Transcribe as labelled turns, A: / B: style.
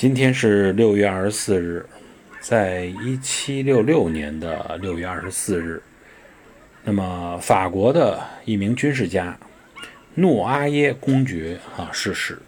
A: 今天是六月二十四日，在一七六六年的六月二十四日，那么法国的一名军事家诺阿耶公爵啊逝世。